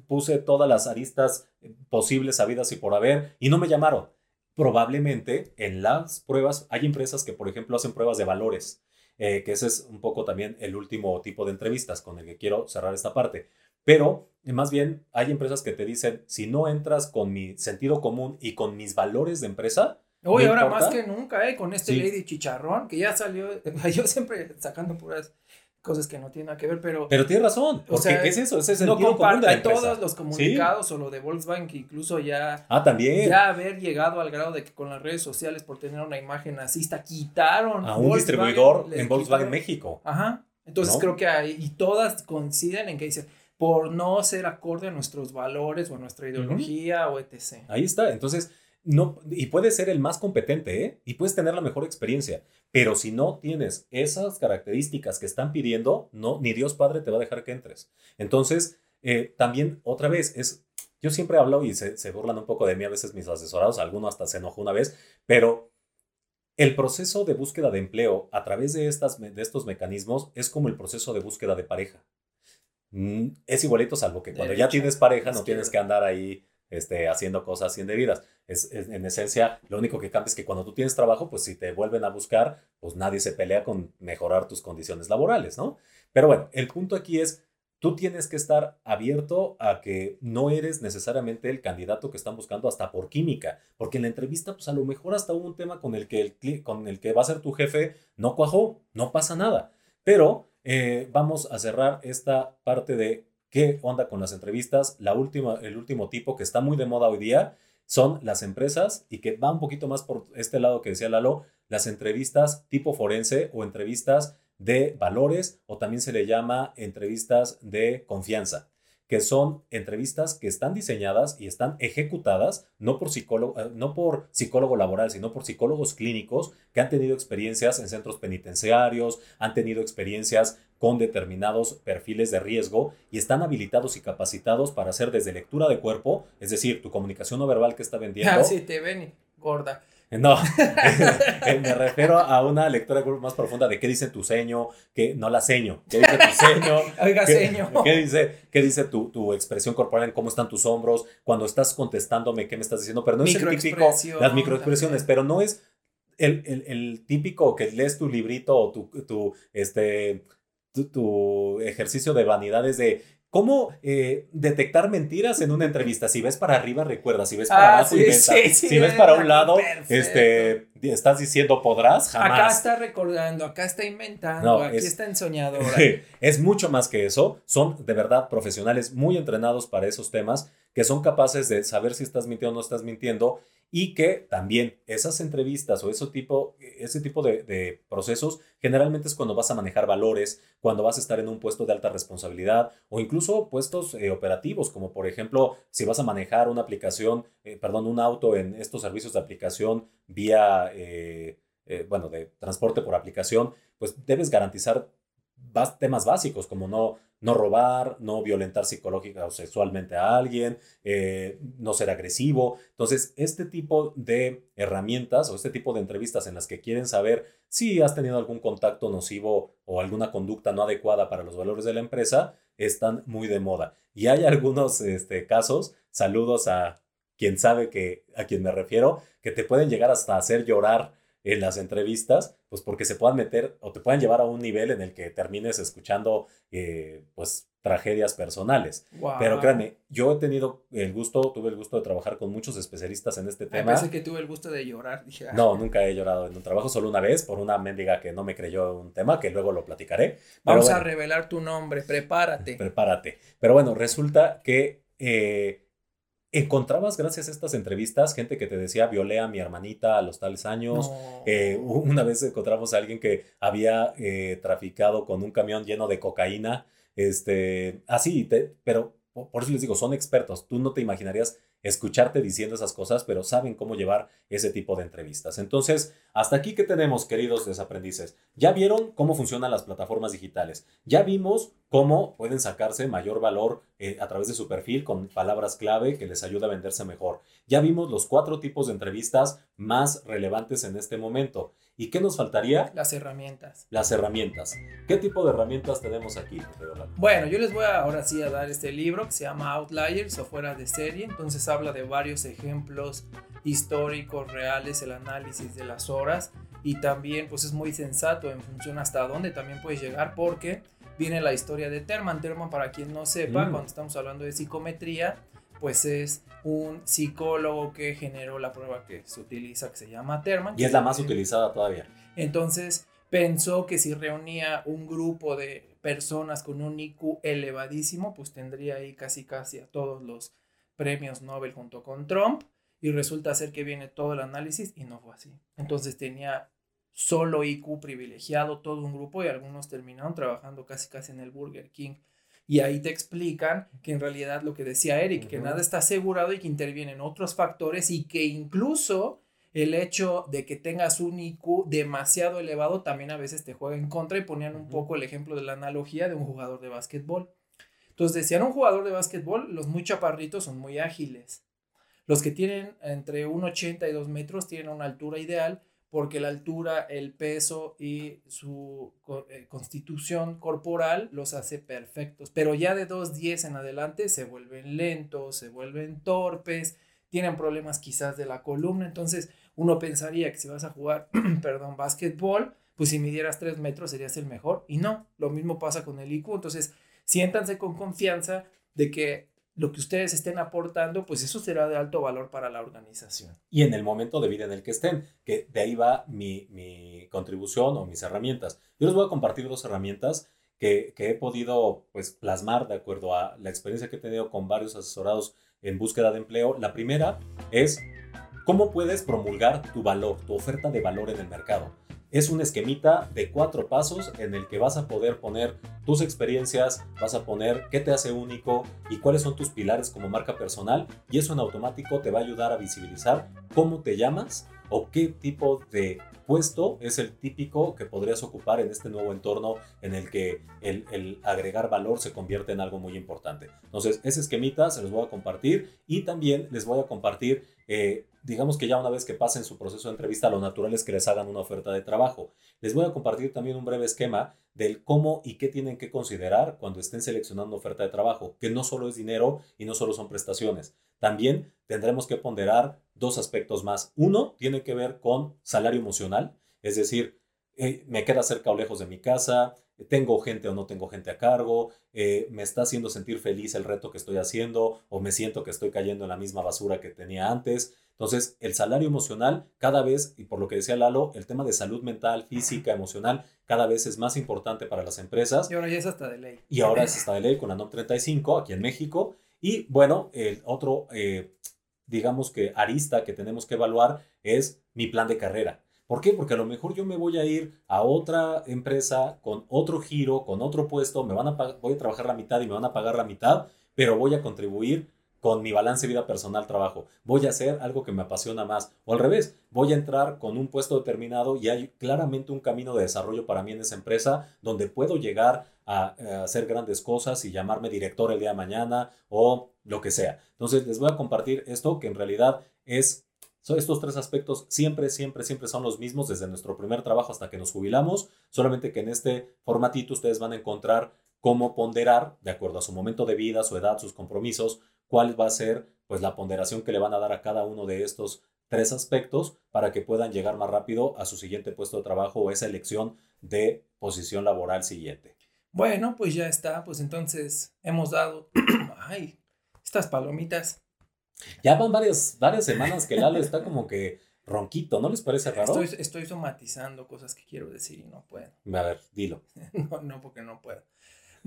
puse todas las aristas posibles, habidas y por haber, y no me llamaron. Probablemente en las pruebas hay empresas que, por ejemplo, hacen pruebas de valores, eh, que ese es un poco también el último tipo de entrevistas con el que quiero cerrar esta parte. Pero más bien hay empresas que te dicen, si no entras con mi sentido común y con mis valores de empresa, Hoy, ahora más que nunca, ¿eh? Con este Lady Chicharrón, que ya salió, yo siempre sacando puras cosas que no tienen nada que ver, pero... Pero tiene razón, o sea, ¿qué es eso? Ese es el no comparte todos los comunicados o lo de Volkswagen, que incluso ya... Ah, también. Ya haber llegado al grado de que con las redes sociales, por tener una imagen nazista, quitaron... A un distribuidor en Volkswagen México. Ajá. Entonces creo que hay, y todas coinciden en que dicen, por no ser acorde a nuestros valores o a nuestra ideología o etc. Ahí está, entonces no, y puedes ser el más competente, ¿eh? Y puedes tener la mejor experiencia. Pero si no tienes esas características que están pidiendo, no, ni Dios Padre te va a dejar que entres. Entonces, eh, también, otra vez, es, yo siempre hablo y se, se burlan un poco de mí a veces mis asesorados, alguno hasta se enojó una vez, pero el proceso de búsqueda de empleo a través de, estas, de estos mecanismos es como el proceso de búsqueda de pareja. Mm, es igualito, salvo que cuando ya tienes pareja no tienes que andar ahí este, haciendo cosas indebidas. Es, en esencia, lo único que cambia es que cuando tú tienes trabajo, pues si te vuelven a buscar, pues nadie se pelea con mejorar tus condiciones laborales, ¿no? Pero bueno, el punto aquí es, tú tienes que estar abierto a que no eres necesariamente el candidato que están buscando hasta por química, porque en la entrevista, pues a lo mejor hasta hubo un tema con el que, el, con el que va a ser tu jefe no cuajó, no pasa nada. Pero eh, vamos a cerrar esta parte de ¿Qué onda con las entrevistas? La última, el último tipo que está muy de moda hoy día son las empresas y que va un poquito más por este lado que decía Lalo, las entrevistas tipo forense o entrevistas de valores o también se le llama entrevistas de confianza que son entrevistas que están diseñadas y están ejecutadas no por, psicólogo, eh, no por psicólogo laboral, sino por psicólogos clínicos que han tenido experiencias en centros penitenciarios, han tenido experiencias con determinados perfiles de riesgo y están habilitados y capacitados para hacer desde lectura de cuerpo, es decir, tu comunicación no verbal que está vendiendo. Ah, sí, te ven, gorda. No, me refiero a una lectura más profunda de qué dice tu seño, que no la seño, qué dice tu seño, Oiga, qué, seño. qué dice, qué dice tu, tu, expresión corporal, cómo están tus hombros, cuando estás contestándome qué me estás diciendo, pero no es el típico, las microexpresiones, pero no es el, el, el, típico que lees tu librito o tu, tu, este, tu ejercicio de vanidades de ¿Cómo eh, detectar mentiras en una entrevista? Si ves para arriba, recuerda. Si ves para ah, abajo, si ves para un lado, este, estás diciendo podrás, jamás. Acá está recordando, acá está inventando, aquí está ensoñador. es mucho más que eso. Son de verdad profesionales muy entrenados para esos temas que son capaces de saber si estás mintiendo o no estás mintiendo y que también esas entrevistas o ese tipo, ese tipo de, procesos generalmente es cuando vas a manejar valores, cuando vas a estar en un puesto de alta responsabilidad o incluso puestos eh, operativos, como por ejemplo si vas a manejar una aplicación, eh, perdón, un auto en estos servicios de aplicación vía, eh, bueno, de transporte por aplicación, pues debes garantizar temas básicos como no, no robar, no violentar psicológica o sexualmente a alguien, eh, no ser agresivo. Entonces, este tipo de herramientas o este tipo de entrevistas en las que quieren saber si has tenido algún contacto nocivo o alguna conducta no adecuada para los valores de la empresa, están muy de moda. Y hay algunos este, casos, saludos a quien sabe que, a quien me refiero, que te pueden llegar hasta hacer llorar en las entrevistas, pues porque se puedan meter o te puedan llevar a un nivel en el que termines escuchando, eh, pues, tragedias personales. Pero créanme, yo he tenido el gusto, tuve el gusto de trabajar con muchos especialistas en este tema. Parece que tuve el gusto de llorar. Ah". No, nunca he llorado en un trabajo, solo una vez por una mendiga que no me creyó un tema, que luego lo platicaré. Vamos a revelar tu nombre, prepárate. Prepárate. Pero bueno, resulta que... Eh, encontrabas gracias a estas entrevistas gente que te decía violé a mi hermanita a los tales años. Eh, una vez encontramos a alguien que había eh, traficado con un camión lleno de cocaína. Este, así, pero por eso les digo, son expertos. Tú no te imaginarías escucharte diciendo esas cosas, pero saben cómo llevar ese tipo de entrevistas. Entonces, hasta aquí que tenemos, queridos desaprendices. Ya vieron cómo funcionan las plataformas digitales. Ya vimos cómo pueden sacarse mayor valor eh, a través de su perfil con palabras clave que les ayuda a venderse mejor. Ya vimos los cuatro tipos de entrevistas más relevantes en este momento. ¿Y qué nos faltaría? Las herramientas. Las herramientas. ¿Qué tipo de herramientas tenemos aquí? Bueno, yo les voy a, ahora sí a dar este libro que se llama Outliers o Fuera de Serie. Entonces habla de varios ejemplos históricos, reales, el análisis de las horas. Y también pues es muy sensato en función hasta dónde también puedes llegar porque viene la historia de Terman. Terman, para quien no sepa, mm. cuando estamos hablando de psicometría, pues es un psicólogo que generó la prueba que se utiliza, que se llama Terman. Y es la más utilizada todavía. Entonces pensó que si reunía un grupo de personas con un IQ elevadísimo, pues tendría ahí casi casi a todos los premios Nobel junto con Trump. Y resulta ser que viene todo el análisis y no fue así. Entonces tenía solo IQ privilegiado todo un grupo y algunos terminaron trabajando casi casi en el Burger King. Y ahí te explican que en realidad lo que decía Eric, que nada está asegurado y que intervienen otros factores y que incluso el hecho de que tengas un IQ demasiado elevado también a veces te juega en contra y ponían un poco el ejemplo de la analogía de un jugador de básquetbol. Entonces decían, un jugador de básquetbol, los muy chaparritos son muy ágiles. Los que tienen entre 1,80 y 2 metros tienen una altura ideal porque la altura, el peso y su eh, constitución corporal los hace perfectos. Pero ya de 2.10 en adelante se vuelven lentos, se vuelven torpes, tienen problemas quizás de la columna. Entonces uno pensaría que si vas a jugar, perdón, básquetbol, pues si midieras 3 metros serías el mejor. Y no, lo mismo pasa con el IQ. Entonces siéntanse con confianza de que lo que ustedes estén aportando, pues eso será de alto valor para la organización. Y en el momento de vida en el que estén, que de ahí va mi, mi contribución o mis herramientas. Yo les voy a compartir dos herramientas que, que, he podido pues, plasmar de acuerdo a la experiencia que he tenido con varios asesorados en búsqueda de empleo. La primera es cómo puedes promulgar tu valor, tu oferta de valor en el mercado. Es un esquemita de cuatro pasos en el que vas a poder poner tus experiencias, vas a poner qué te hace único y cuáles son tus pilares como marca personal y eso en automático te va a ayudar a visibilizar cómo te llamas o qué tipo de puesto es el típico que podrías ocupar en este nuevo entorno en el que el, agregar valor se convierte en algo muy importante. Entonces, ese esquemita se los voy a compartir y también les voy a compartir, eh, digamos que ya una vez que pasen su proceso de entrevista, lo natural es que les hagan una oferta de trabajo. Les voy a compartir también un breve esquema del cómo y qué tienen que considerar cuando estén seleccionando oferta de trabajo, que no solo es dinero y no solo son prestaciones. También tendremos que ponderar dos aspectos más. Uno tiene que ver con salario emocional, es decir, eh, me queda cerca o lejos de mi casa, tengo gente o no tengo gente a cargo, eh, me está haciendo sentir feliz el reto que estoy haciendo o me siento que estoy cayendo en la misma basura que tenía antes. Entonces, el salario emocional cada vez, y por lo que decía Lalo, el tema de salud mental, física, emocional, cada vez es más importante para las empresas. Y ahora ya es hasta de ley. Y ahora es hasta de ley con la NOM 35 aquí en México. Y bueno, el otro, eh, digamos que arista que tenemos que evaluar es mi plan de carrera. ¿Por qué? Porque a lo mejor yo me voy a ir a otra empresa con otro giro, con otro puesto, me van a voy a trabajar la mitad y me van a pagar la mitad, pero voy a contribuir con mi balance vida personal trabajo. Voy a hacer algo que me apasiona más. O al revés, voy a entrar con un puesto determinado y hay claramente un camino de desarrollo para mí en esa empresa donde puedo llegar a, hacer grandes cosas y llamarme director el día de mañana o lo que sea. Entonces les voy a compartir esto que en realidad es estos tres aspectos siempre, siempre, siempre son los mismos desde nuestro primer trabajo hasta que nos jubilamos, solamente que en este formatito ustedes van a encontrar cómo ponderar, de acuerdo a su momento de vida, su edad, sus compromisos, cuál va a ser pues la ponderación que le van a dar a cada uno de estos tres aspectos para que puedan llegar más rápido a su siguiente puesto de trabajo o esa elección de posición laboral siguiente. Bueno, pues ya está, pues entonces hemos dado, ay, estas palomitas. Ya van varias, varias semanas que Lalo está como que ronquito, ¿no les parece raro? Estoy, estoy somatizando cosas que quiero decir y no puedo. A ver, dilo. no, no, porque no puedo.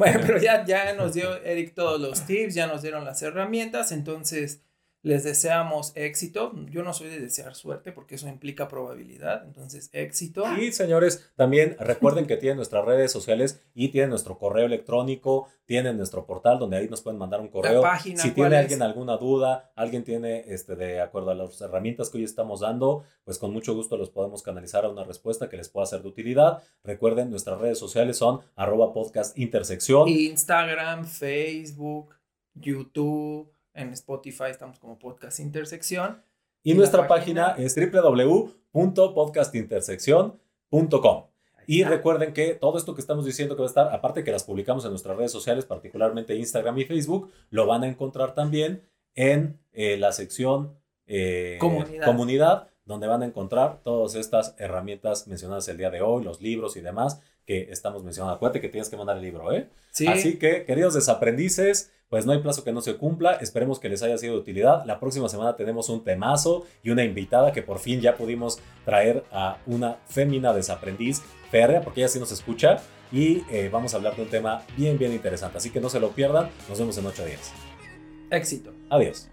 Bueno, pero ya, ya nos dio Eric todos los tips, ya nos dieron las herramientas, entonces Les deseamos éxito. Yo no soy de desear suerte porque eso implica probabilidad. Entonces, éxito. Y señores, también recuerden que tienen nuestras redes sociales y tienen nuestro correo electrónico, tienen nuestro portal donde ahí nos pueden mandar un correo. página, si tiene alguien alguna duda, alguien tiene, este, de acuerdo a las herramientas que hoy estamos dando, pues con mucho gusto los podemos canalizar a una respuesta que les pueda ser de utilidad. Recuerden, nuestras redes sociales son arroba podcast intersección. Instagram, Facebook, YouTube en Spotify estamos como Podcast Intersección. Y, nuestra página, es www.podcastintersección.com. Y recuerden que todo esto que estamos diciendo que va a estar, aparte que las publicamos en nuestras redes sociales, particularmente Instagram y Facebook, lo van a encontrar también en eh, la sección eh, comunidad. donde van a encontrar todas estas herramientas mencionadas el día de hoy, los libros y demás que estamos mencionando. Acuérdate que tienes que mandar el libro, ¿eh? Sí. Así que, queridos desaprendices, pues no hay plazo que no se cumpla. Esperemos que les haya sido de utilidad. La próxima semana tenemos un temazo y una invitada que por fin ya pudimos traer a una fémina desaprendiz férrea, porque ella sí nos escucha. Y eh, vamos a hablar de un tema bien, bien interesante. Así que no se lo pierdan. Nos vemos en ocho días. Éxito. Adiós.